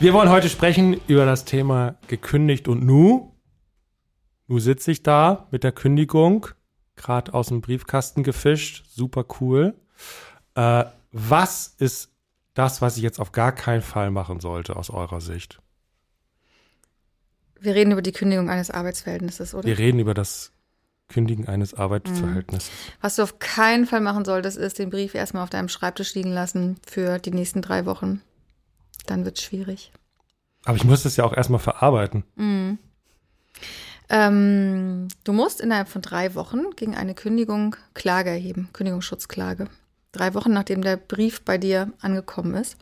Wir wollen heute sprechen über das Thema gekündigt und nu. Nu sitze ich da mit der Kündigung, gerade aus dem Briefkasten gefischt, super cool. Äh, was ist das, was ich jetzt auf gar keinen Fall machen sollte aus eurer Sicht? Wir reden über die Kündigung eines Arbeitsverhältnisses, oder? Wir reden über das Kündigen eines Arbeitsverhältnisses. Was du auf keinen Fall machen solltest, ist den Brief erstmal auf deinem Schreibtisch liegen lassen für die nächsten drei Wochen. Dann wird es schwierig. Aber ich muss das ja auch erstmal verarbeiten. Mhm. Ähm, du musst innerhalb von drei Wochen gegen eine Kündigung Klage erheben, Kündigungsschutzklage. Drei Wochen nachdem der Brief bei dir angekommen ist.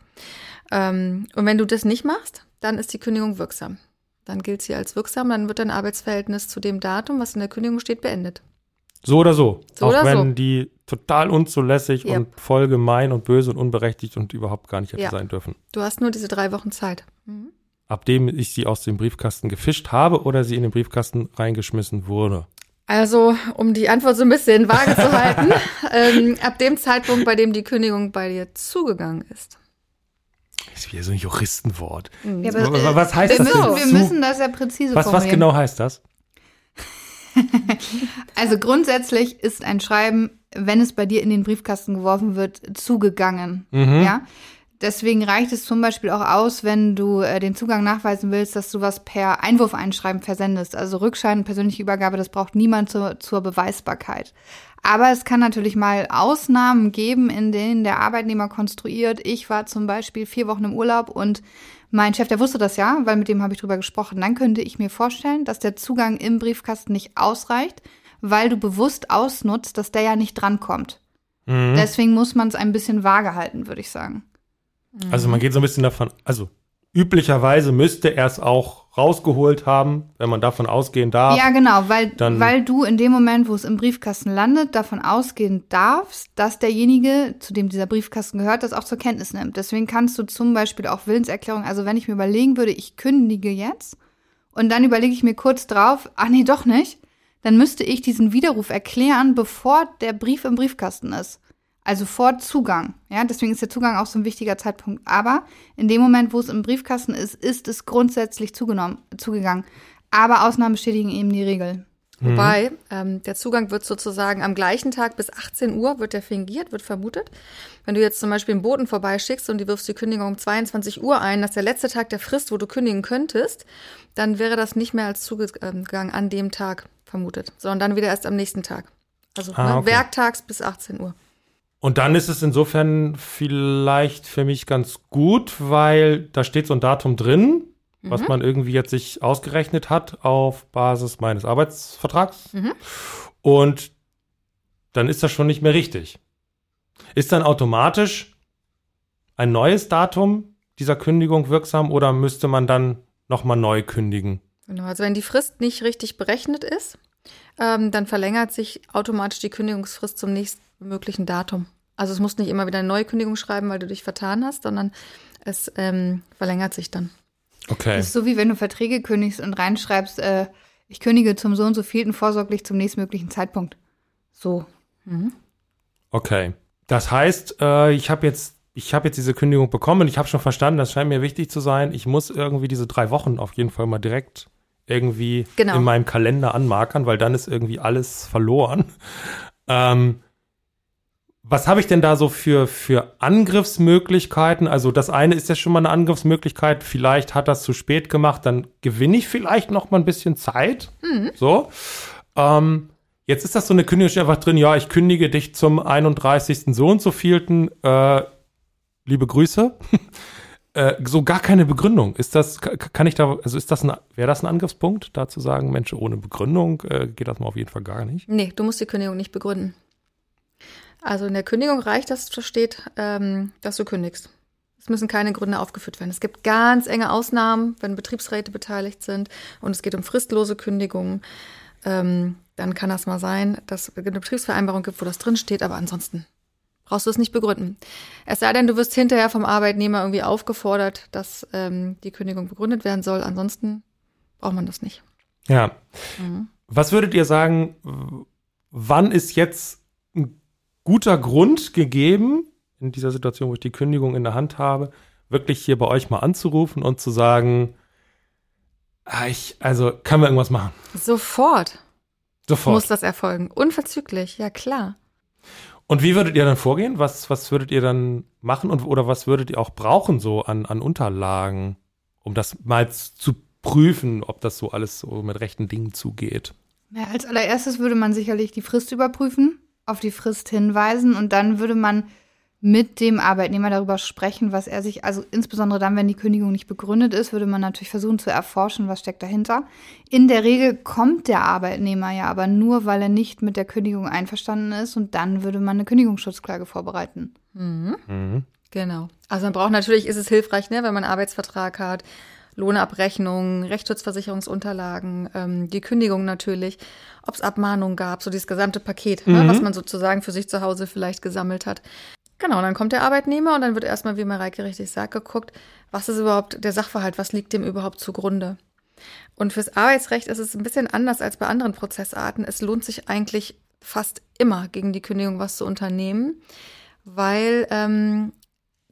Ähm, und wenn du das nicht machst, dann ist die Kündigung wirksam. Dann gilt sie als wirksam, dann wird dein Arbeitsverhältnis zu dem Datum, was in der Kündigung steht, beendet. So oder so. So auch oder wenn so. die total unzulässig Yep. und voll gemein und böse und unberechtigt und überhaupt gar nicht hätte Ja. sein dürfen. Du hast nur diese drei Wochen Zeit. Mhm. Ab dem ich sie aus dem Briefkasten gefischt habe oder sie in den Briefkasten reingeschmissen wurde. Also, um die Antwort so ein bisschen vage zu halten, ähm, ab dem Zeitpunkt, bei dem die Kündigung bei dir zugegangen ist. Das ist wieder so ein Juristenwort. Ja, W- aber, w- was heißt wir das müssen, denn? wir Zu- müssen das ja präzise Was, was genau heißt das? Also grundsätzlich ist ein Schreiben, wenn es bei dir in den Briefkasten geworfen wird, zugegangen. Mhm. Ja. Deswegen reicht es zum Beispiel auch aus, wenn du äh, den Zugang nachweisen willst, dass du was per Einwurfeinschreiben versendest. Also Rückschein, persönliche Übergabe, das braucht niemand zur, zur Beweisbarkeit. Aber es kann natürlich mal Ausnahmen geben, in denen der Arbeitnehmer konstruiert. Ich war zum Beispiel vier Wochen im Urlaub und mein Chef, der wusste das ja, weil mit dem habe ich drüber gesprochen. Dann könnte ich mir vorstellen, dass der Zugang im Briefkasten nicht ausreicht, weil du bewusst ausnutzt, dass der ja nicht drankommt. Mhm. Deswegen muss man es ein bisschen vage halten, würde ich sagen. Also man geht so ein bisschen davon, also üblicherweise müsste er es auch rausgeholt haben, wenn man davon ausgehen darf. Ja, genau, weil, dann- weil du in dem Moment, wo es im Briefkasten landet, davon ausgehen darfst, dass derjenige, zu dem dieser Briefkasten gehört, das auch zur Kenntnis nimmt. Deswegen kannst du zum Beispiel auch Willenserklärung, also wenn ich mir überlegen würde, ich kündige jetzt und dann überlege ich mir kurz drauf, ach nee, doch nicht, dann müsste ich diesen Widerruf erklären, bevor der Brief im Briefkasten ist. Also vor Zugang. Ja, deswegen ist der Zugang auch so ein wichtiger Zeitpunkt. Aber in dem Moment, wo es im Briefkasten ist, ist es grundsätzlich zugenommen, zugegangen. Aber Ausnahmen bestätigen eben die Regel. Wobei, ähm, der Zugang wird sozusagen am gleichen Tag bis 18 Uhr wird der fingiert, wird vermutet. Wenn du jetzt zum Beispiel einen Boten vorbeischickst und die wirfst die Kündigung um 22 Uhr ein, das ist der letzte Tag der Frist, wo du kündigen könntest, dann wäre das nicht mehr als Zugang an dem Tag vermutet, sondern dann wieder erst am nächsten Tag. Also Ah, ne, okay. werktags bis 18 Uhr. Und dann ist es insofern vielleicht für mich ganz gut, weil da steht so ein Datum drin, was man irgendwie jetzt sich ausgerechnet hat auf Basis meines Arbeitsvertrags. Und dann ist das schon nicht mehr richtig. Ist dann automatisch ein neues Datum dieser Kündigung wirksam oder müsste man dann nochmal neu kündigen? Genau, also wenn die Frist nicht richtig berechnet ist, ähm, dann verlängert sich automatisch die Kündigungsfrist zum nächstmöglichen Datum. Also es muss nicht immer wieder eine neue Kündigung schreiben, weil du dich vertan hast, sondern es ähm, verlängert sich dann. Okay. Das ist so wie wenn du Verträge kündigst und reinschreibst, äh, ich kündige zum so und so vielten vorsorglich zum nächstmöglichen Zeitpunkt. So. Okay. Das heißt, äh, ich habe jetzt, ich habe jetzt diese Kündigung bekommen. Ich habe schon verstanden, das scheint mir wichtig zu sein. Ich muss irgendwie diese drei Wochen auf jeden Fall mal direkt irgendwie Genau. in meinem Kalender anmarkern, weil dann ist irgendwie alles verloren. Ähm, was habe ich denn da so für, für Angriffsmöglichkeiten? Also das eine ist ja schon mal eine Angriffsmöglichkeit. Vielleicht hat das zu spät gemacht, dann gewinne ich vielleicht noch mal ein bisschen Zeit. So. Ähm, jetzt ist das so eine Kündigung einfach drin, ja, ich kündige dich zum 31. so und so vielten. Äh, liebe Grüße. äh, so gar keine Begründung. Ist das, ka- kann ich da, also ist das ein, wäre das ein Angriffspunkt, da zu sagen, Mensch, ohne Begründung äh, geht das mal auf jeden Fall gar nicht? Nee, du musst die Kündigung nicht begründen. Also in der Kündigung reicht, dass da steht, ähm, dass du kündigst. Es müssen keine Gründe aufgeführt werden. Es gibt ganz enge Ausnahmen, wenn Betriebsräte beteiligt sind und es geht um fristlose Kündigungen. Ähm, dann kann das mal sein, dass es eine Betriebsvereinbarung gibt, wo das drin steht, aber ansonsten brauchst du es nicht begründen. Es sei denn, du wirst hinterher vom Arbeitnehmer irgendwie aufgefordert, dass ähm, die Kündigung begründet werden soll. Ansonsten braucht man das nicht. Ja. Was würdet ihr sagen, wann ist jetzt guter Grund gegeben, in dieser Situation, wo ich die Kündigung in der Hand habe, wirklich hier bei euch mal anzurufen und zu sagen, ah, ich, also können wir irgendwas machen? Sofort Sofort. muss das erfolgen. Unverzüglich, ja klar. Und wie würdet ihr dann vorgehen? Was, was würdet ihr dann machen und oder was würdet ihr auch brauchen so an, an Unterlagen, um das mal zu prüfen, ob das so alles so mit rechten Dingen zugeht? Ja, als allererstes würde man sicherlich die Frist überprüfen, auf die Frist hinweisen und dann würde man mit dem Arbeitnehmer darüber sprechen, was er sich, also insbesondere dann, wenn die Kündigung nicht begründet ist, würde man natürlich versuchen zu erforschen, was steckt dahinter. In der Regel kommt der Arbeitnehmer ja aber nur, weil er nicht mit der Kündigung einverstanden ist und dann würde man eine Kündigungsschutzklage vorbereiten. Mhm. Genau. Also man braucht natürlich, ist es hilfreich, ne, wenn man einen Arbeitsvertrag hat, Lohnabrechnungen, Rechtsschutzversicherungsunterlagen, ähm, die Kündigung natürlich, ob es Abmahnungen gab, so dieses gesamte Paket, ne, was man sozusagen für sich zu Hause vielleicht gesammelt hat. Genau, dann kommt der Arbeitnehmer und dann wird erstmal, wie Mareike richtig sagt, geguckt, was ist überhaupt der Sachverhalt, was liegt dem überhaupt zugrunde. Und fürs Arbeitsrecht ist es ein bisschen anders als bei anderen Prozessarten. Es lohnt sich eigentlich fast immer gegen die Kündigung was zu unternehmen, weil ähm,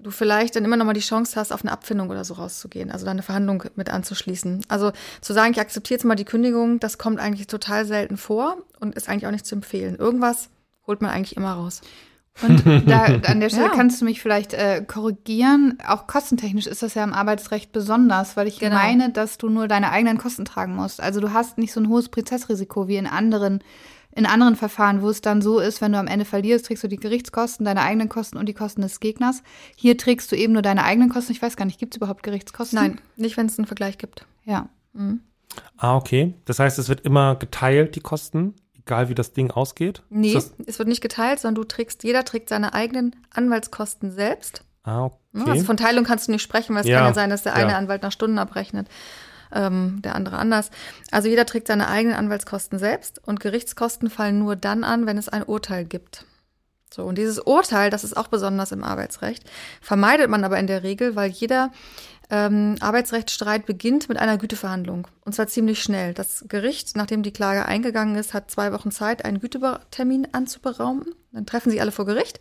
du vielleicht dann immer noch mal die Chance hast, auf eine Abfindung oder so rauszugehen, also dann eine Verhandlung mit anzuschließen. Also zu sagen, ich akzeptiere jetzt mal die Kündigung, das kommt eigentlich total selten vor und ist eigentlich auch nicht zu empfehlen. Irgendwas holt man eigentlich immer raus. Und da, an der Stelle Ja. kannst du mich vielleicht äh, korrigieren. Auch kostentechnisch ist das ja im Arbeitsrecht besonders, weil ich Genau. meine, dass du nur deine eigenen Kosten tragen musst. Also du hast nicht so ein hohes Prozessrisiko wie in anderen, in anderen Verfahren, wo es dann so ist, wenn du am Ende verlierst, trägst du die Gerichtskosten, deine eigenen Kosten und die Kosten des Gegners. Hier trägst du eben nur deine eigenen Kosten. Ich weiß gar nicht, gibt es überhaupt Gerichtskosten? Nein, nicht, wenn es einen Vergleich gibt. Ja. Ah, okay. Das heißt, es wird immer geteilt, die Kosten, egal wie das Ding ausgeht? Nee, es wird nicht geteilt, sondern du trägst, jeder trägt seine eigenen Anwaltskosten selbst. ah, Ne? okay. Also von Teilung kannst du nicht sprechen, weil es Ja, kann ja sein, dass der eine ja. Anwalt nach Stunden abrechnet, ähm, der andere anders. Also jeder trägt seine eigenen Anwaltskosten selbst und Gerichtskosten fallen nur dann an, wenn es ein Urteil gibt. So, und dieses Urteil, das ist auch besonders im Arbeitsrecht, vermeidet man aber in der Regel, weil jeder ähm, Arbeitsrechtsstreit beginnt mit einer Güteverhandlung. Und zwar ziemlich schnell. Das Gericht, nachdem die Klage eingegangen ist, hat zwei Wochen Zeit, einen Gütetermin anzuberaumen. Dann treffen sie alle vor Gericht.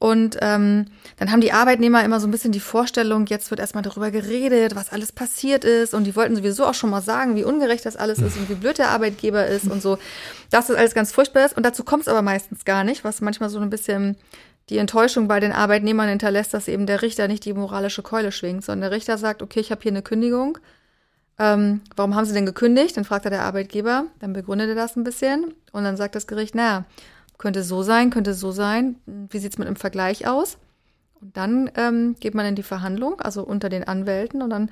Und ähm, dann haben die Arbeitnehmer immer so ein bisschen die Vorstellung, jetzt wird erstmal darüber geredet, was alles passiert ist. Und die wollten sowieso auch schon mal sagen, wie ungerecht das alles ist und wie blöd der Arbeitgeber ist und so. Dass das alles ganz furchtbar ist. Und dazu kommt es aber meistens gar nicht, was manchmal so ein bisschen die Enttäuschung bei den Arbeitnehmern hinterlässt, dass eben der Richter nicht die moralische Keule schwingt, sondern der Richter sagt, okay, ich habe hier eine Kündigung. Ähm, warum haben Sie denn gekündigt? Dann fragt er der Arbeitgeber, dann begründet er das ein bisschen und dann sagt das Gericht, naja, könnte so sein, könnte so sein. Wie sieht's mit dem Vergleich aus? Und dann ähm, geht man in die Verhandlung, also unter den Anwälten, und dann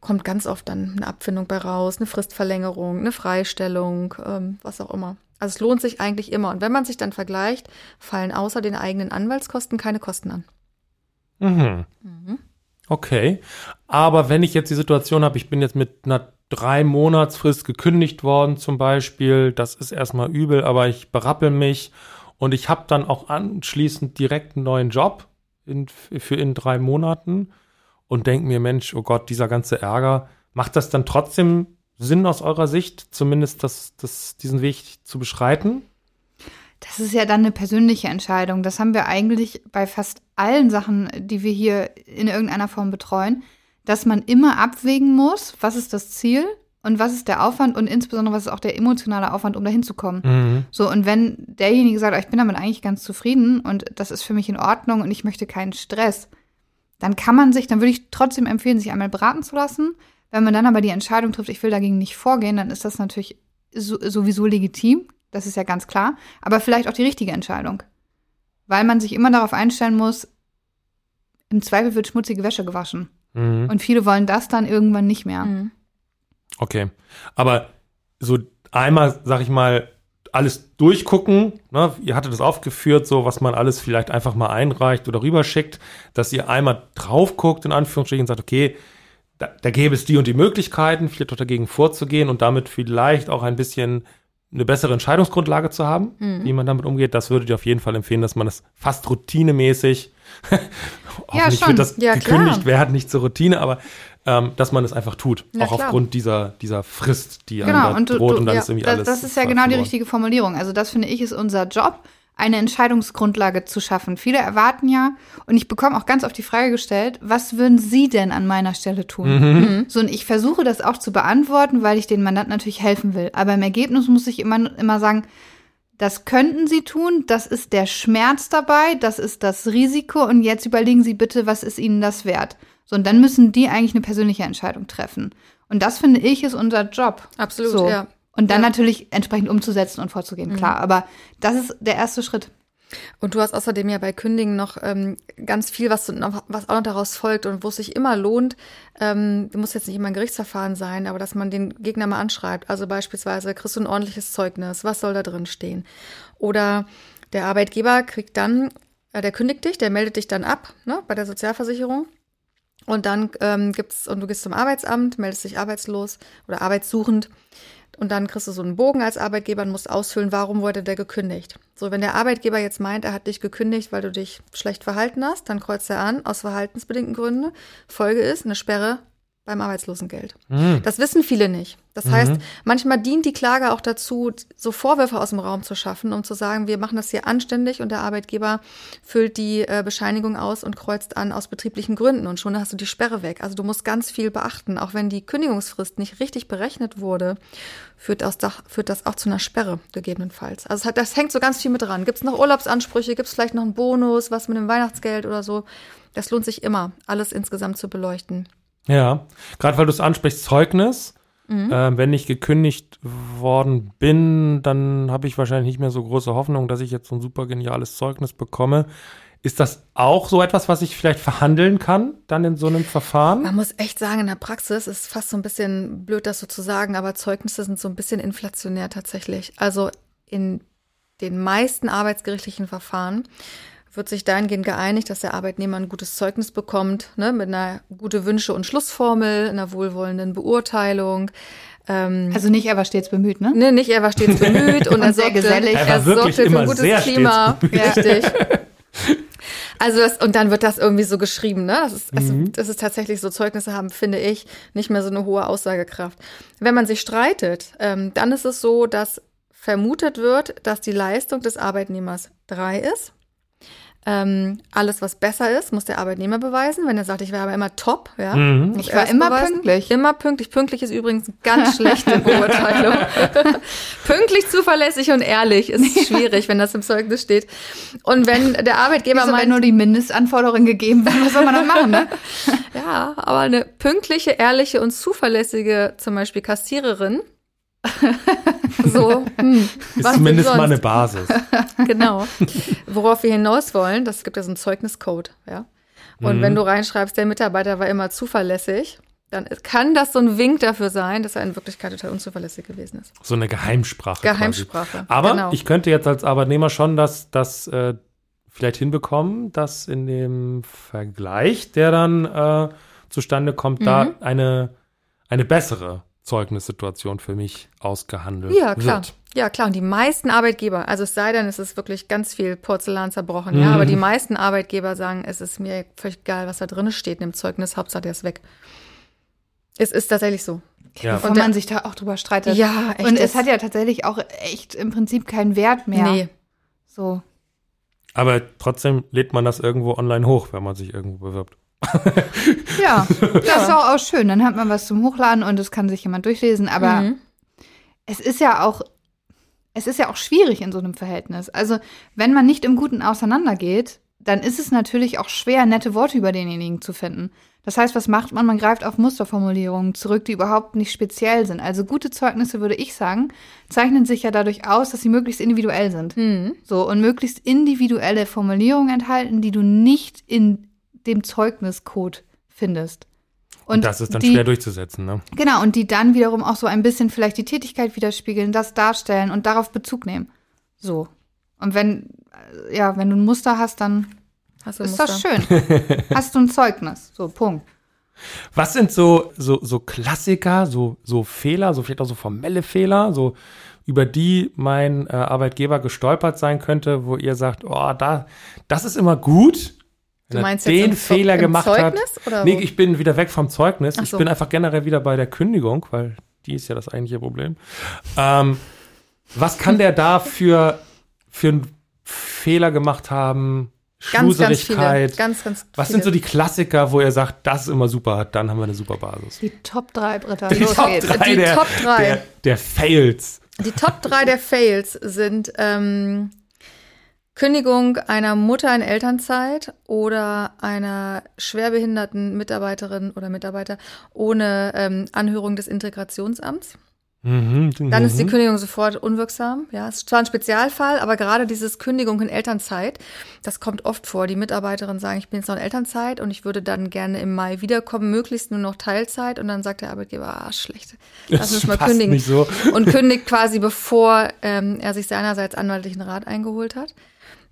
kommt ganz oft dann eine Abfindung bei raus, eine Fristverlängerung, eine Freistellung, ähm, was auch immer. Also es lohnt sich eigentlich immer. Und wenn man sich dann vergleicht, fallen außer den eigenen Anwaltskosten keine Kosten an. Mhm. Okay. Aber wenn ich jetzt die Situation habe, ich bin jetzt mit einer drei Monatsfrist gekündigt worden zum Beispiel, das ist erstmal übel, aber ich berappel mich und ich habe dann auch anschließend direkt einen neuen Job in, für in drei Monaten und denke mir, Mensch, oh Gott, dieser ganze Ärger, macht das dann trotzdem Sinn aus eurer Sicht, zumindest das, das, diesen Weg zu beschreiten? Das ist ja dann eine persönliche Entscheidung. Das haben wir eigentlich bei fast allen Sachen, die wir hier in irgendeiner Form betreuen, dass man immer abwägen muss, was ist das Ziel und was ist der Aufwand und insbesondere was ist auch der emotionale Aufwand, um dahin zu kommen. Mhm. So, und wenn derjenige sagt, "Oh, ich bin damit eigentlich ganz zufrieden und das ist für mich in Ordnung und ich möchte keinen Stress, dann kann man sich, dann würde ich trotzdem empfehlen, sich einmal beraten zu lassen. Wenn man dann aber die Entscheidung trifft, ich will dagegen nicht vorgehen, dann ist das natürlich so, sowieso legitim. Das ist ja ganz klar. Aber vielleicht auch die richtige Entscheidung. Weil man sich immer darauf einstellen muss, im Zweifel wird schmutzige Wäsche gewaschen. Mhm. Und viele wollen das dann irgendwann nicht mehr. Mhm. Okay. Aber so einmal, sag ich mal, alles durchgucken. Ne? Ihr hattet das aufgeführt, so was man alles vielleicht einfach mal einreicht oder rüberschickt, dass ihr einmal drauf guckt, in Anführungsstrichen, und sagt, okay, da, da gäbe es die und die Möglichkeiten, vielleicht auch dagegen vorzugehen und damit vielleicht auch ein bisschen eine bessere Entscheidungsgrundlage zu haben, Mhm. wie man damit umgeht. Das würde ich auf jeden Fall empfehlen, dass man das fast routinemäßig, hoffentlich schon. wird das Ja, gekündigt klar. werden, nicht zur Routine, aber ähm, dass man es einfach tut. Na auch klar. aufgrund dieser, dieser Frist, die einem Genau, da und du, droht du, und dann ja, ist irgendwie das, alles. das ist ja genau die richtige Formulierung. Also das finde ich ist unser Job, eine Entscheidungsgrundlage zu schaffen. Viele erwarten ja, und ich bekomme auch ganz oft die Frage gestellt, was würden Sie denn an meiner Stelle tun? Mhm. So, und ich versuche das auch zu beantworten, weil ich den Mandanten natürlich helfen will. Aber im Ergebnis muss ich immer, immer sagen, das könnten Sie tun, das ist der Schmerz dabei, das ist das Risiko und jetzt überlegen Sie bitte, was ist Ihnen das wert? So, und dann müssen die eigentlich eine persönliche Entscheidung treffen. Und das finde ich ist unser Job. Absolut, so. ja. Und dann Ja. natürlich entsprechend umzusetzen und vorzugehen, klar. Aber das ist der erste Schritt. Und du hast außerdem ja bei Kündigen noch ähm, ganz viel, was, noch, was auch noch daraus folgt und wo es sich immer lohnt, ähm, muss jetzt nicht immer ein Gerichtsverfahren sein, aber dass man den Gegner mal anschreibt. Also beispielsweise kriegst du ein ordentliches Zeugnis, was soll da drin stehen? Oder der Arbeitgeber kriegt dann, äh, der kündigt dich, der meldet dich dann ab ne, bei der Sozialversicherung. Und dann ähm, gibt's, und du gehst zum Arbeitsamt, meldest dich arbeitslos oder arbeitssuchend. Und dann kriegst du so einen Bogen als Arbeitgeber und musst ausfüllen, warum wurde der gekündigt. So, wenn der Arbeitgeber jetzt meint, er hat dich gekündigt, weil du dich schlecht verhalten hast, dann kreuzt er an, aus verhaltensbedingten Gründen. Folge ist eine Sperre beim Arbeitslosengeld. Mhm. Das wissen viele nicht. Das heißt, manchmal dient die Klage auch dazu, so Vorwürfe aus dem Raum zu schaffen, um zu sagen, wir machen das hier anständig und der Arbeitgeber füllt die äh, Bescheinigung aus und kreuzt an aus betrieblichen Gründen und schon hast du die Sperre weg. Also du musst ganz viel beachten. Auch wenn die Kündigungsfrist nicht richtig berechnet wurde, führt das, doch- führt das auch zu einer Sperre gegebenenfalls. Also hat, das hängt so ganz viel mit dran. Gibt es noch Urlaubsansprüche? Gibt es vielleicht noch einen Bonus, was mit dem Weihnachtsgeld oder so? Das lohnt sich immer, alles insgesamt zu beleuchten. Ja, gerade weil du es ansprichst, Zeugnis. Mhm. Ähm, wenn ich gekündigt worden bin, dann habe ich wahrscheinlich nicht mehr so große Hoffnung, dass ich jetzt so ein super geniales Zeugnis bekomme. Ist das auch so etwas, was ich vielleicht verhandeln kann, dann in so einem Verfahren? Man muss echt sagen, in der Praxis ist fast so ein bisschen blöd, das so zu sagen, aber Zeugnisse sind so ein bisschen inflationär tatsächlich. Also in den meisten arbeitsgerichtlichen Verfahren wird sich dahingehend geeinigt, dass der Arbeitnehmer ein gutes Zeugnis bekommt, ne, mit einer gute Wünsche- und Schlussformel, einer wohlwollenden Beurteilung. Ähm, Also nicht, er war stets bemüht, ne? Ne, nicht, er war stets bemüht und, Und er sehr sorgte, gesellig. Er Er, sorgte für immer ein gutes sehr Klima. stets Richtig. Also das, und dann wird das irgendwie so geschrieben, ne? Das ist, also, das ist tatsächlich so, Zeugnisse haben, finde ich, nicht mehr so eine hohe Aussagekraft. Wenn man sich streitet, ähm, dann ist es so, dass vermutet wird, dass die Leistung des Arbeitnehmers drei ist. Ähm, alles, was besser ist, muss der Arbeitnehmer beweisen. Wenn er sagt, ich war aber immer top, ja. Mhm. Ich war immer beweisen. pünktlich. Immer pünktlich. Pünktlich ist übrigens eine ganz schlechte Beurteilung. pünktlich, zuverlässig und ehrlich ist schwierig, wenn das im Zeugnis steht. Und wenn der Arbeitgeber Wieso, wenn meint, nur die Mindestanforderungen gegeben werden, was soll man dann machen, ne? ja, aber eine pünktliche, ehrliche und zuverlässige, zum Beispiel Kassiererin, so, hm, Ist zumindest mal eine? Basis. Genau. Worauf wir hinaus wollen, das gibt ja so einen Zeugniscode, ja. Und wenn du reinschreibst, der Mitarbeiter war immer zuverlässig, dann kann das so ein Wink dafür sein, dass er in Wirklichkeit total unzuverlässig gewesen ist. So eine Geheimsprache. Geheimsprache, Quasi. Aber genau. ich könnte jetzt als Arbeitnehmer schon das, das äh, vielleicht hinbekommen, dass in dem Vergleich, der dann äh, zustande kommt, Mhm. da eine, eine bessere Zeugnissituation für mich ausgehandelt Ja, klar. wird. Ja, klar. Und die meisten Arbeitgeber, also es sei denn, es ist wirklich ganz viel Porzellan zerbrochen, ja, aber Mhm. die meisten Arbeitgeber sagen, es ist mir völlig egal, was da drin steht in dem Zeugnis, Hauptsache der ist weg. Es ist tatsächlich so. Ja. Bevor der- man sich da auch drüber streitet. Ja, echt. Und es hat ja tatsächlich auch echt im Prinzip keinen Wert mehr. Nee. So. Aber trotzdem lädt man das irgendwo online hoch, wenn man sich irgendwo bewirbt. Ja, das ist auch, auch schön. Dann hat man was zum Hochladen und es kann sich jemand durchlesen. Aber Mhm. es ist ja auch, es ist ja auch schwierig in so einem Verhältnis. Also, wenn man nicht im Guten auseinandergeht, dann ist es natürlich auch schwer, nette Worte über denjenigen zu finden. Das heißt, was macht man? Man greift auf Musterformulierungen zurück, die überhaupt nicht speziell sind. Also gute Zeugnisse, würde ich sagen, zeichnen sich ja dadurch aus, dass sie möglichst individuell sind. Mhm. So, und möglichst individuelle Formulierungen enthalten, die du nicht in dem Zeugniscode findest. Und das ist dann die, schwer durchzusetzen, ne? Genau, und die dann wiederum auch so ein bisschen vielleicht die Tätigkeit widerspiegeln, das darstellen und darauf Bezug nehmen. So. Und wenn, äh, ja, wenn du ein Muster hast, dann Hast ist Muster? das schön. hast du ein Zeugnis. So, Punkt. Was sind so, so, so Klassiker, so, so Fehler, so vielleicht auch so formelle Fehler, so über die mein äh, Arbeitgeber gestolpert sein könnte, wo ihr sagt, oh, da, das ist immer gut. Du er meinst jetzt den im Fehler im gemacht Zeugnis hat. oder nee, ich bin wieder weg vom Zeugnis. Ach Ich so. bin einfach generell wieder bei der Kündigung, weil die ist ja das eigentliche Problem. Ähm, was kann der da für, für einen Fehler gemacht haben? Ganz, ganz viele. Schluserigkeit? Ganz, ganz Was viele. sind so die Klassiker, wo ihr sagt, das ist immer super, dann haben wir eine super Basis? Die Top 3 Britta. Die Los Top geht's. 3 Die der, Top drei. Der, der Fails. Die Top 3 der Fails sind ähm, Kündigung einer Mutter in Elternzeit oder einer schwerbehinderten Mitarbeiterin oder Mitarbeiter ohne ähm, Anhörung des Integrationsamts. Mhm, Dann ist die mhm. Kündigung sofort unwirksam. Ja, es ist zwar ein Spezialfall, aber gerade dieses Kündigung in Elternzeit, das kommt oft vor. Die Mitarbeiterinnen sagen, ich bin jetzt noch in Elternzeit und ich würde dann gerne im Mai wiederkommen, möglichst nur noch Teilzeit. Und dann sagt der Arbeitgeber, ah, schlecht, lass uns mal kündigen. so. Und kündigt quasi, bevor ähm, er sich seinerseits anwaltlichen Rat eingeholt hat.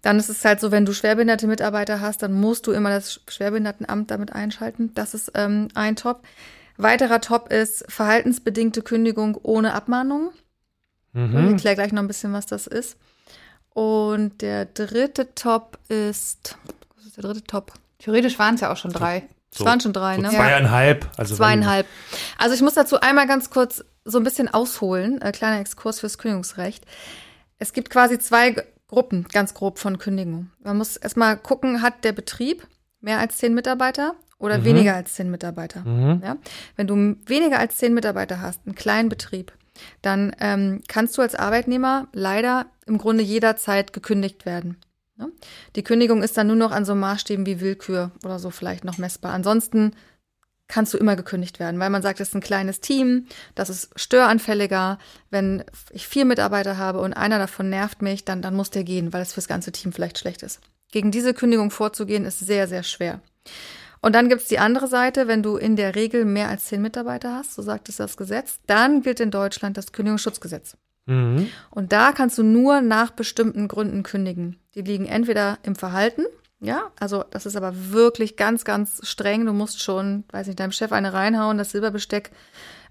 Dann ist es halt so, wenn du schwerbehinderte Mitarbeiter hast, dann musst du immer das Schwerbehindertenamt damit einschalten. Das ist ähm, ein Top. Weiterer Top ist verhaltensbedingte Kündigung ohne Abmahnung. Ich Mhm. erkläre gleich noch ein bisschen, was das ist. Und der dritte Top ist, was ist der dritte Top? Theoretisch waren es ja auch schon drei. Es waren schon drei, so ne? Zweieinhalb. Also Zweieinhalb. Also ich muss dazu einmal ganz kurz so ein bisschen ausholen, äh, kleiner Exkurs fürs Kündigungsrecht. Es gibt quasi zwei Gruppen, ganz grob von Kündigung. Man muss erstmal gucken, hat der Betrieb mehr als zehn Mitarbeiter oder Mhm. weniger als zehn Mitarbeiter? Mhm. Ja? Wenn du weniger als zehn Mitarbeiter hast, einen kleinen Betrieb, dann ähm, kannst du als Arbeitnehmer leider im Grunde jederzeit gekündigt werden. Ne? Die Kündigung ist dann nur noch an so Maßstäben wie Willkür oder so vielleicht noch messbar. Ansonsten kannst du immer gekündigt werden, weil man sagt, es ist ein kleines Team, das ist störanfälliger. Wenn ich vier Mitarbeiter habe und einer davon nervt mich, dann, dann muss der gehen, weil es fürs ganze Team vielleicht schlecht ist. Gegen diese Kündigung vorzugehen, ist sehr, sehr schwer. Und dann gibt's die andere Seite, wenn du in der Regel mehr als zehn Mitarbeiter hast, so sagt es das Gesetz, dann gilt in Deutschland das Kündigungsschutzgesetz. Mhm. Und da kannst du nur nach bestimmten Gründen kündigen. Die liegen entweder im Verhalten, ja, also das ist aber wirklich ganz, ganz streng. Du musst schon, weiß nicht, deinem Chef eine reinhauen, das Silberbesteck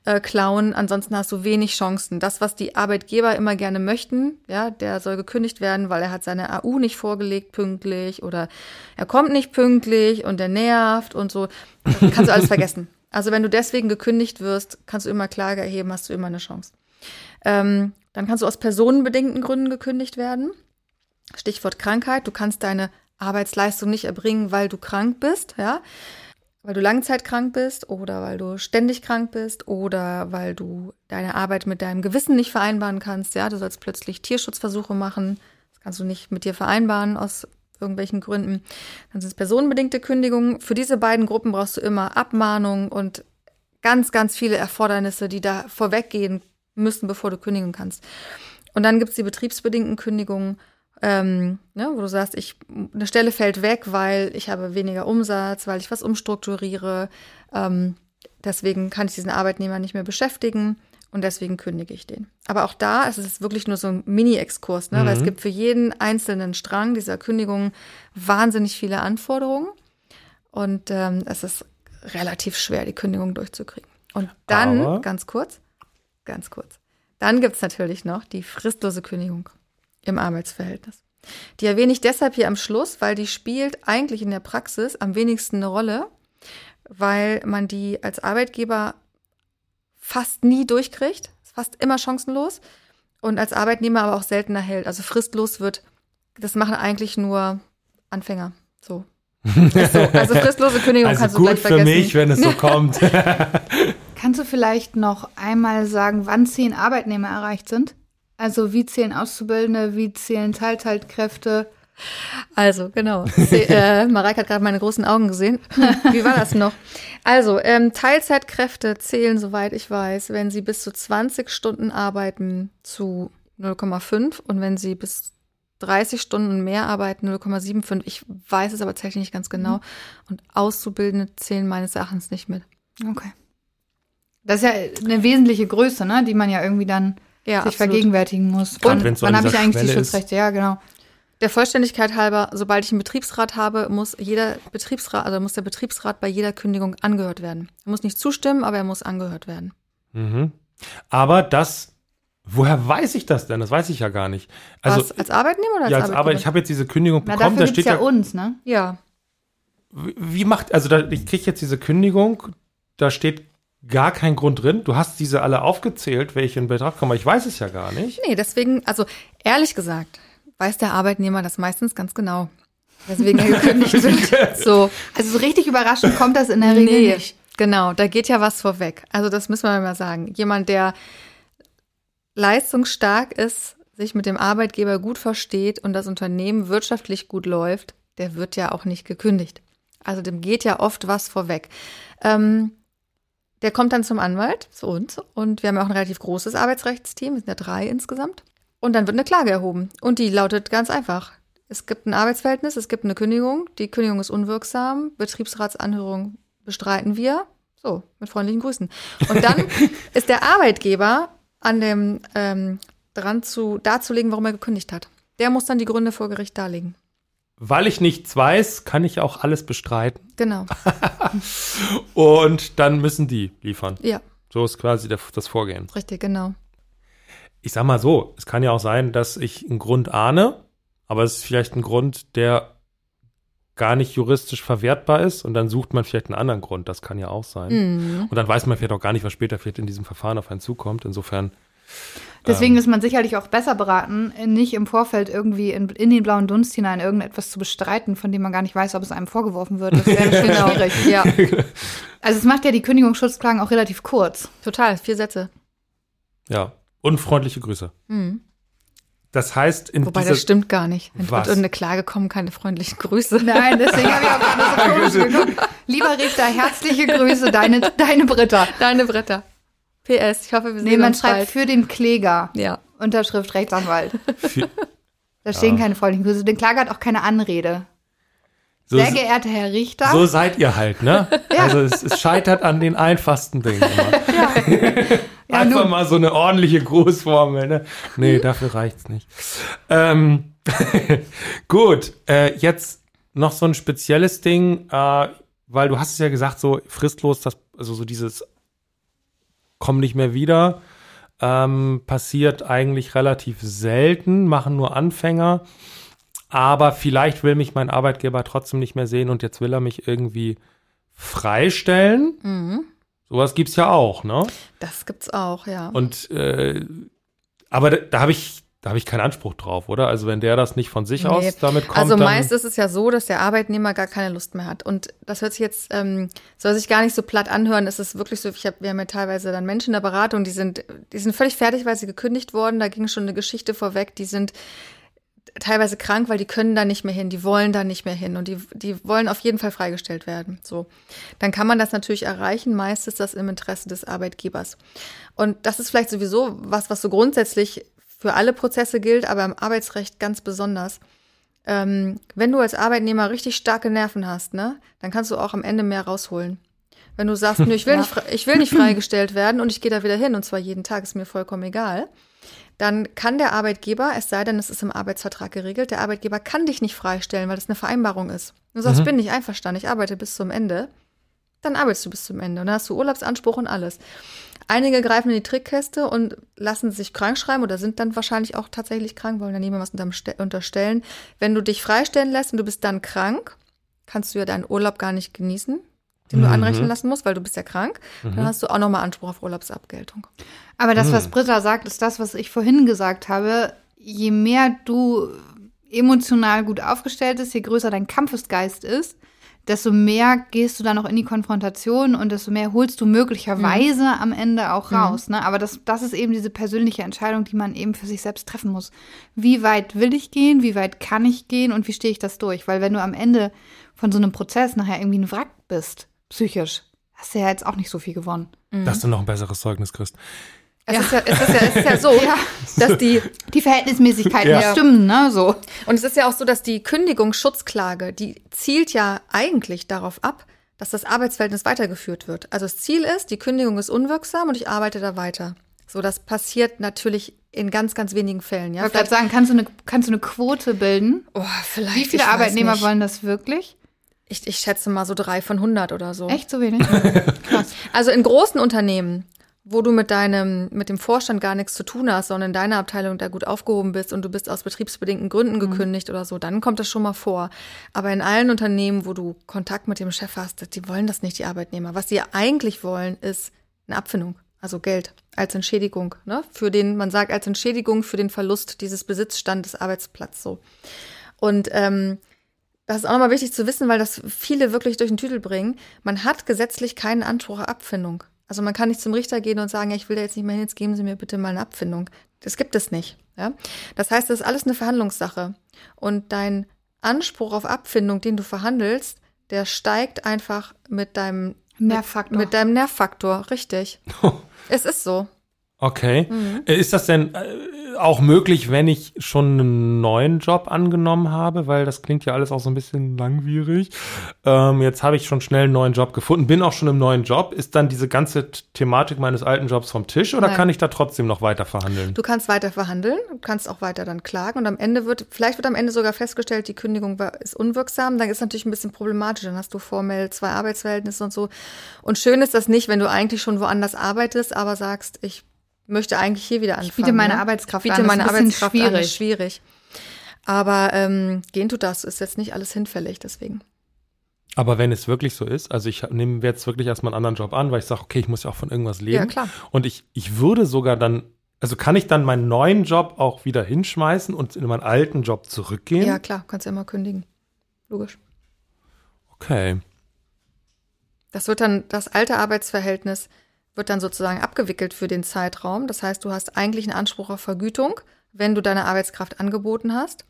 äh, klauen, ansonsten hast du wenig Chancen. Das, was die Arbeitgeber immer gerne möchten, ja, der soll gekündigt werden, weil er hat seine AU nicht vorgelegt pünktlich oder er kommt nicht pünktlich und der nervt und so. Das kannst du alles vergessen. Also wenn du deswegen gekündigt wirst, kannst du immer Klage erheben, hast du immer eine Chance. Ähm, dann kannst du aus personenbedingten Gründen gekündigt werden. Stichwort Krankheit. Du kannst deine Arbeitsleistung nicht erbringen, weil du krank bist, ja. Weil du langzeitkrank bist oder weil du ständig krank bist oder weil du deine Arbeit mit deinem Gewissen nicht vereinbaren kannst, ja. Du sollst plötzlich Tierschutzversuche machen. Das kannst du nicht mit dir vereinbaren aus irgendwelchen Gründen. Dann sind es personenbedingte Kündigungen. Für diese beiden Gruppen brauchst du immer Abmahnung und ganz, ganz viele Erfordernisse, die da vorweggehen müssen, bevor du kündigen kannst. Und dann gibt's die betriebsbedingten Kündigungen, ähm, ne, wo du sagst, ich, eine Stelle fällt weg, weil ich habe weniger Umsatz, weil ich was umstrukturiere. Ähm, deswegen kann ich diesen Arbeitnehmer nicht mehr beschäftigen und deswegen kündige ich den. Aber auch da ist es wirklich nur so ein Mini-Exkurs, ne? weil es gibt für jeden einzelnen Strang dieser Kündigung wahnsinnig viele Anforderungen und ähm, es ist relativ schwer, die Kündigung durchzukriegen. Und dann, Aber- ganz kurz, ganz kurz, dann gibt's natürlich noch die fristlose Kündigung im Arbeitsverhältnis. Die erwähne ich deshalb hier am Schluss, weil die spielt eigentlich in der Praxis am wenigsten eine Rolle, weil man die als Arbeitgeber fast nie durchkriegt, ist fast immer chancenlos und als Arbeitnehmer aber auch seltener hält. Also fristlos wird, das machen eigentlich nur Anfänger. So. So. Also fristlose Kündigung Also kannst du gut gleich für vergessen. mich, wenn es so kommt. Kannst du vielleicht noch einmal sagen, wann zehn Arbeitnehmer erreicht sind? Also wie zählen Auszubildende, wie zählen Teilzeitkräfte? Also, genau. Äh, Mareike hat gerade meine großen Augen gesehen. Wie war das noch? Also, ähm, Teilzeitkräfte zählen, soweit ich weiß, wenn sie bis zu 20 Stunden arbeiten, zu 0,5 und wenn sie bis 30 Stunden mehr arbeiten, 0,75. Ich weiß es aber tatsächlich nicht ganz genau. Und Auszubildende zählen meines Erachtens nicht mit. Okay. Das ist ja eine wesentliche Größe, ne? die man ja irgendwie dann Ja, sich absolut. vergegenwärtigen muss. Gerade Wann, wenn's so wann an habe ich eigentlich die Schwelle ist. Schutzrechte? Ja, genau. Der Vollständigkeit halber, sobald ich einen Betriebsrat habe, muss jeder Betriebsrat, also muss der Betriebsrat bei jeder Kündigung angehört werden. Er muss nicht zustimmen, aber er muss angehört werden. Mhm. Aber das, woher weiß ich das denn? Das weiß ich ja gar nicht. Also, Was, als Arbeitnehmer oder als ja, als Arbeitgeber? Arbeit, ich habe jetzt diese Kündigung Na, bekommen, dafür da steht ja ja, uns, ne? ja, wie wie macht, also da, ich kriege jetzt diese Kündigung, da steht gar kein Grund drin. Du hast diese alle aufgezählt, welche in Betracht kommen, aber ich weiß es ja gar nicht. nee, deswegen, also ehrlich gesagt, weiß der Arbeitnehmer das meistens ganz genau. Weswegen er gekündigt wird. So. Also so richtig überraschend kommt das in der Regel Nee, nicht. genau, da geht ja was vorweg. Also das müssen wir mal sagen. Jemand, der leistungsstark ist, sich mit dem Arbeitgeber gut versteht und das Unternehmen wirtschaftlich gut läuft, der wird ja auch nicht gekündigt. Also dem geht ja oft was vorweg. Ähm, der kommt dann zum Anwalt, zu uns, und wir haben ja auch ein relativ großes Arbeitsrechtsteam, wir sind ja drei insgesamt. Und dann wird eine Klage erhoben. Und die lautet ganz einfach. Es gibt ein Arbeitsverhältnis, es gibt eine Kündigung, die Kündigung ist unwirksam, Betriebsratsanhörung bestreiten wir. So, mit freundlichen Grüßen. Und dann ist der Arbeitgeber an dem ähm, dran zu darzulegen, warum er gekündigt hat. Der muss dann die Gründe vor Gericht darlegen. Weil ich nichts weiß, kann ich auch alles bestreiten. Genau. Und dann müssen die liefern. Ja, So ist quasi der, das Vorgehen. richtig, genau. Ich sag mal so, es kann ja auch sein, dass ich einen Grund ahne, aber es ist vielleicht ein Grund, der gar nicht juristisch verwertbar ist und dann sucht man vielleicht einen anderen Grund. Das kann ja auch sein. Mhm. Und dann weiß man vielleicht auch gar nicht, was später vielleicht in diesem Verfahren auf einen zukommt. Insofern, Deswegen Ähm. ist man sicherlich auch besser beraten, nicht im Vorfeld irgendwie in, in den blauen Dunst hinein irgendetwas zu bestreiten, von dem man gar nicht weiß, ob es einem vorgeworfen wird. Das wäre schön Genau. schwierig. Ja, Also es macht ja die Kündigungsschutzklagen auch relativ kurz. total. Vier Sätze. ja, unfreundliche Grüße. Mhm. Das heißt, in Wobei das stimmt gar nicht. Wenn Was? wird irgendeine Klage kommen, keine freundlichen Grüße. Nein, deswegen habe ich auch gerade so komisch geguckt. Lieber Richter, herzliche Grüße, deine, deine Britta. Deine Bretter. PS, ich hoffe, wir sehen Nee, man uns schreibt bald. für den Kläger. Ja. Unterschrift Rechtsanwalt. Für- Da stehen keine freundlichen Grüße. Den Kläger hat auch keine Anrede. so, Sehr geehrter Herr Richter. so seid ihr halt, ne? Also es, es scheitert an den einfachsten Dingen immer. Ja, Einfach mal so eine ordentliche Grußformel, ne? Nee, dafür reicht's nicht. Ähm, gut, äh, jetzt noch so ein spezielles Ding, äh, weil du hast es ja gesagt, so fristlos, das, also so dieses komm nicht mehr wieder, ähm, passiert eigentlich relativ selten, machen nur Anfänger. Aber vielleicht will mich mein Arbeitgeber trotzdem nicht mehr sehen und jetzt will er mich irgendwie freistellen. Mhm. Sowas gibt's ja auch, ne? Das gibt's auch, ja. Und äh, aber da, da habe ich da habe ich keinen Anspruch drauf, oder? Also wenn der das nicht von sich Nee. aus damit kommt, Also meist ist es ja so, dass der Arbeitnehmer gar keine Lust mehr hat. Und das hört sich jetzt, ähm, soll sich gar nicht so platt anhören. Es ist wirklich so, ich hab, wir haben ja teilweise dann Menschen in der Beratung, die sind, die sind völlig fertig, weil sie gekündigt wurden. Da ging schon eine Geschichte vorweg, die sind teilweise krank, weil die können da nicht mehr hin, die wollen da nicht mehr hin und die, die wollen auf jeden Fall freigestellt werden. So. Dann kann man das natürlich erreichen. Meist ist das im Interesse des Arbeitgebers. Und das ist vielleicht sowieso was, was so grundsätzlich für alle Prozesse gilt, aber im Arbeitsrecht ganz besonders. Ähm, wenn du als Arbeitnehmer richtig starke Nerven hast, ne, dann kannst du auch am Ende mehr rausholen. Wenn du sagst, nö, ich will, Ja. nicht, ich will nicht freigestellt werden und ich gehe da wieder hin und zwar jeden Tag, ist mir vollkommen egal, dann kann der Arbeitgeber, es sei denn, es ist im Arbeitsvertrag geregelt, der Arbeitgeber kann dich nicht freistellen, weil das eine Vereinbarung ist. Du sagst, Mhm. bin nicht einverstanden, ich arbeite bis zum Ende, dann arbeitest du bis zum Ende und dann hast du Urlaubsanspruch und alles. Einige greifen in die Trickkäste und lassen sich krank schreiben oder sind dann wahrscheinlich auch tatsächlich krank, wollen dann niemand was unterstellen. Wenn du dich freistellen lässt und du bist dann krank, kannst du ja deinen Urlaub gar nicht genießen, den du Mhm. anrechnen lassen musst, weil du bist ja krank. Dann hast du auch nochmal Anspruch auf Urlaubsabgeltung. Aber das, Hm. was Britta sagt, ist das, was ich vorhin gesagt habe. Je mehr du emotional gut aufgestellt bist, je größer dein Kampfesgeist ist, desto mehr gehst du dann auch in die Konfrontation und desto mehr holst du möglicherweise am Ende auch raus. Ne? Aber das, das ist eben diese persönliche Entscheidung, die man eben für sich selbst treffen muss. Wie weit will ich gehen? Wie weit kann ich gehen? Und wie stehe ich das durch? Weil wenn du am Ende von so einem Prozess nachher irgendwie ein Wrack bist, psychisch, hast du ja jetzt auch nicht so viel gewonnen. dass du noch ein besseres Zeugnis kriegst. Es, ist ja, es, ist ja, es ist ja so, dass die, Die Verhältnismäßigkeiten Ja. stimmen, ne? So. und es ist ja auch so, dass die Kündigungsschutzklage, die zielt ja eigentlich darauf ab, dass das Arbeitsverhältnis weitergeführt wird. Also das Ziel ist, die Kündigung ist unwirksam und ich arbeite da weiter. So, das passiert natürlich in ganz, ganz wenigen Fällen. Ich Ja, wollte gerade sagen, kannst du, eine, kannst du eine Quote bilden? oh, vielleicht. Wie viele ich Arbeitnehmer wollen das wirklich? Ich, ich schätze mal so drei von 100 oder so. Echt so wenig? Krass. Also in großen Unternehmen, wo du mit deinem, mit dem Vorstand gar nichts zu tun hast, sondern in deiner Abteilung da gut aufgehoben bist und du bist aus betriebsbedingten Gründen gekündigt oder so, dann kommt das schon mal vor. Aber in allen Unternehmen, wo du Kontakt mit dem Chef hast, die wollen das nicht, die Arbeitnehmer. Was sie eigentlich wollen, ist eine Abfindung, also Geld als Entschädigung, ne? Für den, man sagt als Entschädigung für den Verlust dieses Besitzstandes Arbeitsplatz so. Und ähm, das ist auch nochmal wichtig zu wissen, weil das viele wirklich durch den Tüdel bringen. Man hat gesetzlich keinen Anspruch auf Abfindung. Also man kann nicht zum Richter gehen und sagen, ja, ich will da jetzt nicht mehr hin, jetzt geben Sie mir bitte mal eine Abfindung. Das gibt es nicht. Ja? Das heißt, das ist alles eine Verhandlungssache. Und dein Anspruch auf Abfindung, den du verhandelst, der steigt einfach mit deinem Nervfaktor. Mit deinem Nervfaktor, richtig. es ist so. Okay. Mhm. Äh, Ist das denn äh, auch möglich, wenn ich schon einen neuen Job angenommen habe? Weil das klingt ja alles auch so ein bisschen langwierig. Ähm, jetzt habe ich schon schnell einen neuen Job gefunden, bin auch schon im neuen Job. Ist dann diese ganze Thematik meines alten Jobs vom Tisch oder Nein. kann ich da trotzdem noch weiter verhandeln? Du kannst weiter verhandeln, kannst auch weiter dann klagen und am Ende wird, vielleicht wird am Ende sogar festgestellt, die Kündigung war, ist unwirksam, dann ist natürlich ein bisschen problematisch, dann hast du formell zwei Arbeitsverhältnisse und so. Und schön ist das nicht, wenn du eigentlich schon woanders arbeitest, aber sagst, ich möchte eigentlich hier wieder anfangen. biete meine ne? Arbeitskraft biete an, das ist meine ein bisschen Arbeitskraft an, schwierig. ist schwierig. Aber ähm, gehen tut das, ist jetzt nicht alles hinfällig, deswegen. Aber wenn es wirklich so ist, also ich nehme jetzt wirklich erstmal einen anderen Job an, weil ich sage, okay, ich muss ja auch von irgendwas leben. Ja, klar. Und ich, ich würde sogar dann, also kann ich dann meinen neuen Job auch wieder hinschmeißen und in meinen alten Job zurückgehen? Ja, klar, kannst ja immer kündigen. Logisch. Okay. Das wird dann, das alte Arbeitsverhältnis wird dann sozusagen abgewickelt für den Zeitraum. Das heißt, du hast eigentlich einen Anspruch auf Vergütung, wenn du deine Arbeitskraft angeboten hast.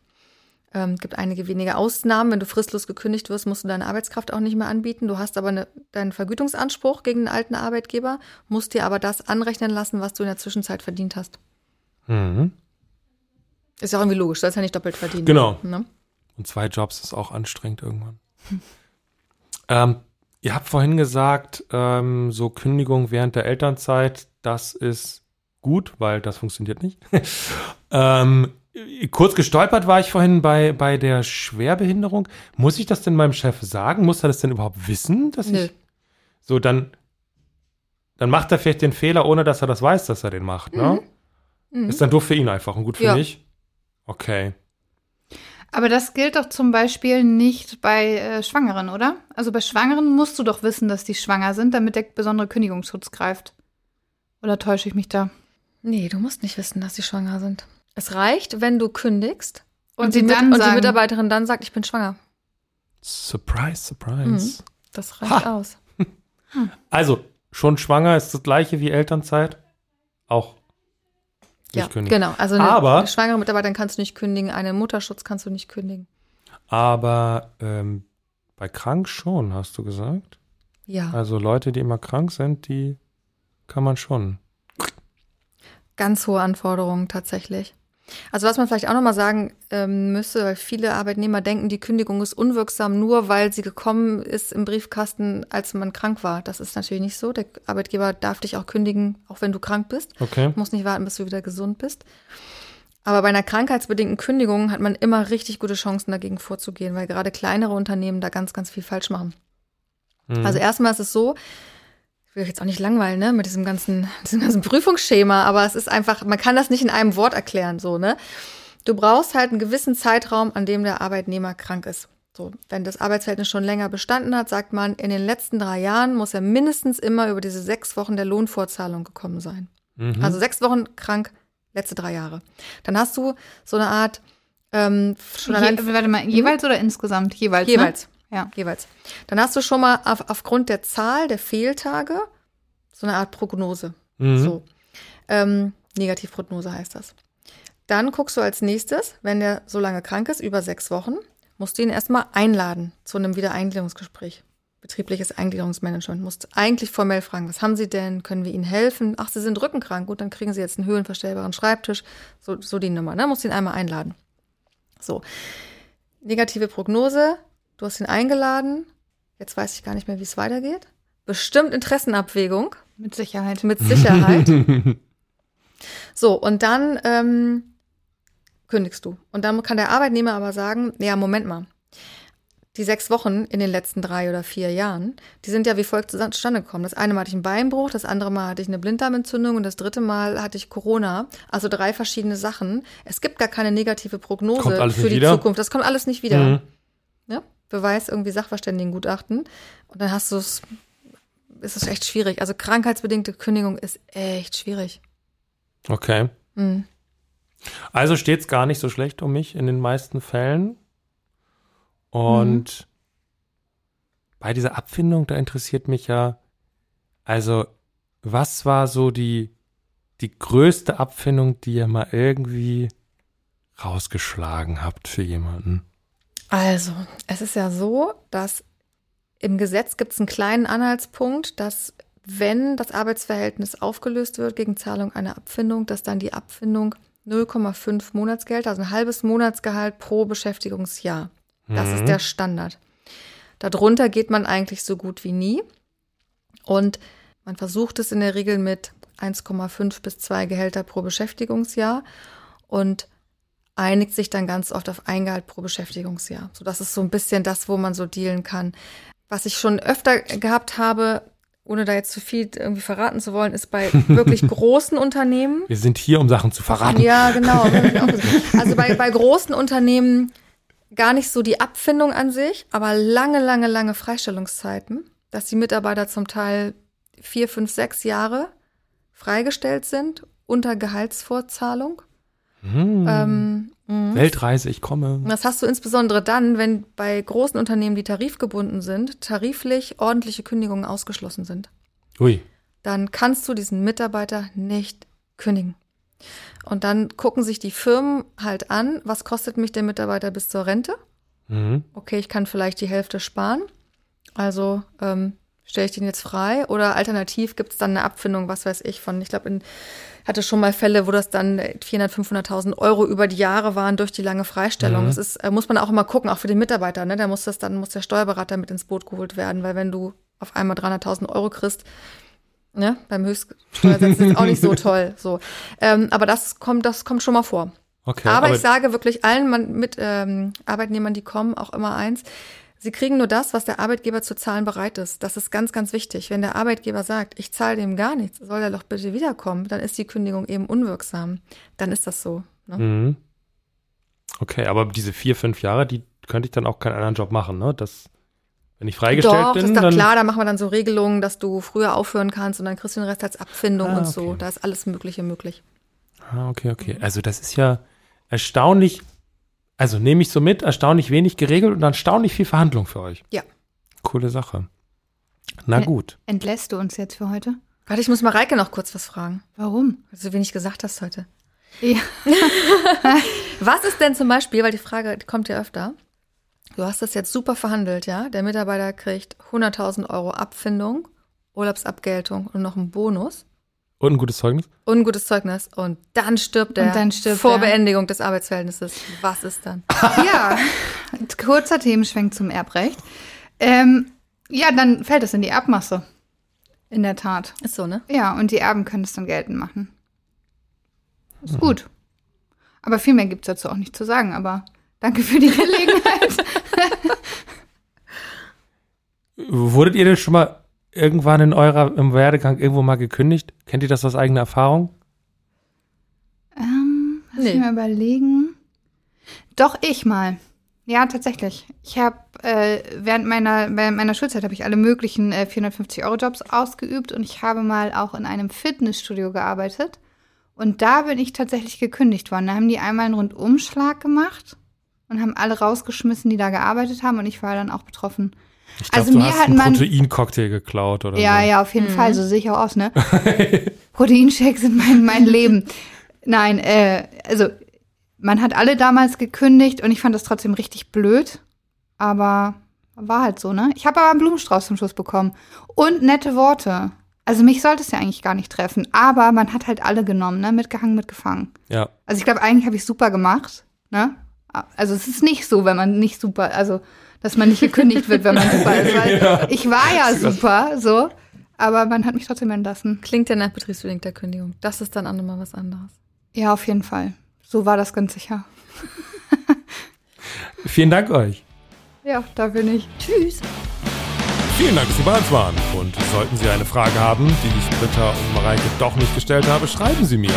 Ähm, gibt einige wenige Ausnahmen. Wenn du fristlos gekündigt wirst, musst du deine Arbeitskraft auch nicht mehr anbieten. Du hast aber eine, deinen Vergütungsanspruch gegen den alten Arbeitgeber, musst dir aber das anrechnen lassen, was du in der Zwischenzeit verdient hast. Mhm. Ist ja auch irgendwie logisch, du sollst ja nicht doppelt verdienen. Genau. Ne? Und zwei Jobs ist auch anstrengend irgendwann. ähm, ihr habt vorhin gesagt, ähm, so Kündigung während der Elternzeit, das ist gut, weil das funktioniert nicht. ähm, kurz gestolpert war ich vorhin bei, bei der Schwerbehinderung. Muss ich das denn meinem Chef sagen? Muss er das denn überhaupt wissen, dass Nö. ich so dann dann macht er vielleicht den Fehler, ohne dass er das weiß, dass er den macht, ne? Mhm. Ist dann doof für ihn einfach und gut für Ja. mich. Okay. Aber das gilt doch zum Beispiel nicht bei äh, Schwangeren, oder? Also bei Schwangeren musst du doch wissen, dass die schwanger sind, damit der besondere Kündigungsschutz greift. Oder täusche ich mich da? Nee, du musst nicht wissen, dass sie schwanger sind. Es reicht, wenn du kündigst und, Und die, Mit dann und die Mitarbeiterin dann sagt, ich bin schwanger. Surprise, surprise. Das reicht Ha. aus. Also, schon schwanger ist das gleiche wie Elternzeit? Auch nicht Ja, kündigen. genau. Also eine, Aber- eine schwangere Mitarbeiterin kannst du nicht kündigen, einen Mutterschutz kannst du nicht kündigen. Aber ähm, bei krank schon, hast du gesagt? Ja, Also Leute, die immer krank sind, die kann man schon. ganz hohe Anforderungen tatsächlich. Also was man vielleicht auch nochmal sagen ähm, müsste, weil viele Arbeitnehmer denken, die Kündigung ist unwirksam, nur weil sie gekommen ist im Briefkasten, als man krank war. Das ist natürlich nicht so. Der Arbeitgeber darf dich auch kündigen, auch wenn du krank bist. Okay. muss nicht warten, bis du wieder gesund bist. Aber bei einer krankheitsbedingten Kündigung hat man immer richtig gute Chancen, dagegen vorzugehen, weil gerade kleinere Unternehmen da ganz, ganz viel falsch machen. Mhm. Also erstmal ist es so, ich will euch jetzt auch nicht langweilen, ne, mit diesem ganzen, diesem ganzen Prüfungsschema, aber es ist einfach, man kann das nicht in einem Wort erklären, so, ne. Du brauchst halt einen gewissen Zeitraum, an dem der Arbeitnehmer krank ist. So, wenn das Arbeitsverhältnis schon länger bestanden hat, sagt man, in den letzten drei Jahren muss er mindestens immer über diese sechs Wochen der Lohnfortzahlung gekommen sein. Mhm. Also sechs Wochen krank, letzte drei Jahre. Dann hast du so eine Art ähm, schon allein Je, warte mal, jeweils oder insgesamt? Jeweils. jeweils. Ne? Ja. Jeweils. Dann hast du schon mal auf, aufgrund der Zahl der Fehltage so eine Art Prognose. Mhm. So. Ähm, Negativprognose heißt das. Dann guckst du als nächstes, wenn der so lange krank ist, über sechs Wochen, musst du ihn erstmal einladen zu einem Wiedereingliederungsgespräch. Betriebliches Eingliederungsmanagement. Musst eigentlich formell fragen, was haben Sie denn? Können wir Ihnen helfen? Ach, Sie sind rückenkrank. Gut, dann kriegen Sie jetzt einen höhenverstellbaren Schreibtisch. So, so die Nummer, ne? Musst ihn einmal einladen. So. Negative Prognose. Du hast ihn eingeladen. Jetzt weiß ich gar nicht mehr, wie es weitergeht. Bestimmt Interessenabwägung. Mit Sicherheit. Mit Sicherheit. so, und dann ähm, kündigst du. Und dann kann der Arbeitnehmer aber sagen, ja, Moment mal. Die sechs Wochen in den letzten drei oder vier Jahren, die sind ja wie folgt zustande gekommen. Das eine Mal hatte ich einen Beinbruch, das andere Mal hatte ich eine Blinddarmentzündung und das dritte Mal hatte ich Corona. Also drei verschiedene Sachen. Es gibt gar keine negative Prognose für die wieder? Zukunft. Das kommt alles nicht wieder. Mhm. Ja? Beweis irgendwie Sachverständigengutachten. Und dann hast du es, ist es echt schwierig. Also krankheitsbedingte Kündigung ist echt schwierig. Okay. Mhm. Also steht es gar nicht so schlecht um mich in den meisten Fällen. Und bei dieser Abfindung, da interessiert mich ja, also was war so die, die größte Abfindung, die ihr mal irgendwie rausgeschlagen habt für jemanden? Also, es ist ja so, dass im Gesetz gibt es einen kleinen Anhaltspunkt, dass wenn das Arbeitsverhältnis aufgelöst wird gegen Zahlung einer Abfindung, dass dann die Abfindung 0,5 Monatsgeld, also ein halbes Monatsgehalt pro Beschäftigungsjahr. Das Mhm. ist der Standard. Darunter geht man eigentlich so gut wie nie. Und man versucht es in der Regel mit 1,5 bis 2 Gehälter pro Beschäftigungsjahr und einigt sich dann ganz oft auf ein Gehalt pro Beschäftigungsjahr. So, das ist so ein bisschen das, wo man so dealen kann. Was ich schon öfter gehabt habe, ohne da jetzt zu viel irgendwie verraten zu wollen, ist bei wirklich großen Unternehmen. Wir sind hier, um Sachen zu verraten. Ja, genau. Also bei, bei großen Unternehmen gar nicht so die Abfindung an sich, aber lange, lange, lange Freistellungszeiten, dass die Mitarbeiter zum Teil vier, fünf, sechs Jahre freigestellt sind unter Gehaltsvorzahlung. Hm. Ähm, mh. Weltreise, ich komme. Das hast du insbesondere dann, wenn bei großen Unternehmen, die tarifgebunden sind, tariflich ordentliche Kündigungen ausgeschlossen sind. Ui. Dann kannst du diesen Mitarbeiter nicht kündigen. Und dann gucken sich die Firmen halt an, was kostet mich der Mitarbeiter bis zur Rente? Mhm. Okay, ich kann vielleicht die Hälfte sparen. Also ähm, stelle ich den jetzt frei. Oder alternativ gibt es dann eine Abfindung, was weiß ich, von, ich glaube, hatte schon mal Fälle, wo das dann 400.000, 500.000 Euro über die Jahre waren durch die lange Freistellung. Mhm. Das ist, äh, muss man auch immer gucken, auch für den Mitarbeiter. Ne? Da muss das dann muss der Steuerberater mit ins Boot geholt werden, weil wenn du auf einmal 300.000 Euro kriegst, ne, beim Höchststeuersatz ist auch nicht so toll. So, ähm, aber das kommt, das kommt schon mal vor. Okay. aber, ich sage wirklich allen Mann, mit ähm, Arbeitnehmern, die kommen, auch immer eins. Sie kriegen nur das, was der Arbeitgeber zu zahlen bereit ist. Das ist ganz, ganz wichtig. Wenn der Arbeitgeber sagt, ich zahle dem gar nichts, soll er doch bitte wiederkommen, dann ist die Kündigung eben unwirksam. Dann ist das so. Ne? Mhm. Okay, aber diese vier, fünf Jahre, die könnte ich dann auch keinen anderen Job machen, ne? Das, wenn ich freigestellt Doch, bin, das ist doch dann. klar, da machen wir dann so Regelungen, dass du früher aufhören kannst und dann kriegst du den Rest als Abfindung Ah, und so. okay. Da ist alles Mögliche möglich. Ah, okay, okay. Also das ist ja erstaunlich, also nehme ich so mit, erstaunlich wenig geregelt und erstaunlich viel Verhandlung für euch. Ja. Coole Sache. Na Ja. gut. Entlässt du uns jetzt für heute? Warte, ich muss mal Reike noch kurz was fragen, Warum? weil du so wenig gesagt hast heute. Ja. Was ist denn zum Beispiel, weil die Frage kommt ja öfter, du hast das jetzt super verhandelt, ja? Der Mitarbeiter kriegt 100.000 Euro Abfindung, Urlaubsabgeltung und noch einen Bonus Und ein gutes Zeugnis? und ein gutes Zeugnis und dann stirbt er Und dann stirbt vor er. Beendigung des Arbeitsverhältnisses. Was ist dann? ja, kurzer Themenschwenk zum Erbrecht. Ähm, ja, dann fällt es in die Erbmasse. In der Tat. Ist so, ne? Ja, und die Erben können es dann geltend machen. Ist gut. Aber viel mehr gibt es dazu auch nicht zu sagen, aber danke für die Gelegenheit. Wurdet ihr denn schon mal irgendwann in eurer im Werdegang irgendwo mal gekündigt? Kennt ihr das aus eigener Erfahrung? ähm, lass Nee. mich mal überlegen. Doch, ich mal. Ja, tatsächlich. Ich habe äh, während meiner, während meiner Schulzeit habe ich alle möglichen äh, 450-Euro-Jobs ausgeübt und ich habe mal auch in einem Fitnessstudio gearbeitet. Und da bin ich tatsächlich gekündigt worden. Da haben die einmal einen Rundumschlag gemacht und haben alle rausgeschmissen, die da gearbeitet haben. Und ich war dann auch betroffen. Ich glaube, Also du mir hast hat einen man- Proteincocktail geklaut oder Ja, so. ja, auf jeden Fall. So sehe ich auch aus, ne? Proteinshakes sind mein, mein Leben. Nein, äh, also man hat alle damals gekündigt und ich fand das trotzdem richtig blöd. Aber war halt so, ne? Ich habe aber einen Blumenstrauß zum Schluss bekommen. Und nette Worte. Also mich sollte es ja eigentlich gar nicht treffen. Aber man hat halt alle genommen, ne? Mitgehangen, mitgefangen. Ja. Also ich glaube, eigentlich habe ich super gemacht, ne? Also es ist nicht so, wenn man nicht super, also dass man nicht gekündigt wird, wenn man super ist. Weil Ja. Ich war ja super, so, aber man hat mich trotzdem entlassen. Klingt ja nach betriebsbedingter Kündigung. Das ist dann auch nochmal was anderes. Ja, auf jeden Fall. So war das ganz sicher. Vielen Dank euch. Ja, dafür nicht. Tschüss. Vielen Dank, dass Sie bei uns waren. Und sollten Sie eine Frage haben, die ich Britta und Mareike doch nicht gestellt habe, schreiben Sie mir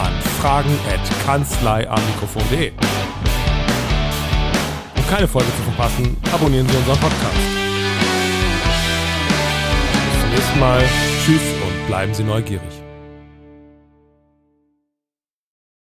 an fragen.kanzleiamikrofon.de. Keine Folge zu verpassen, abonnieren Sie unseren Podcast. Bis zum nächsten Mal. Tschüss und bleiben Sie neugierig.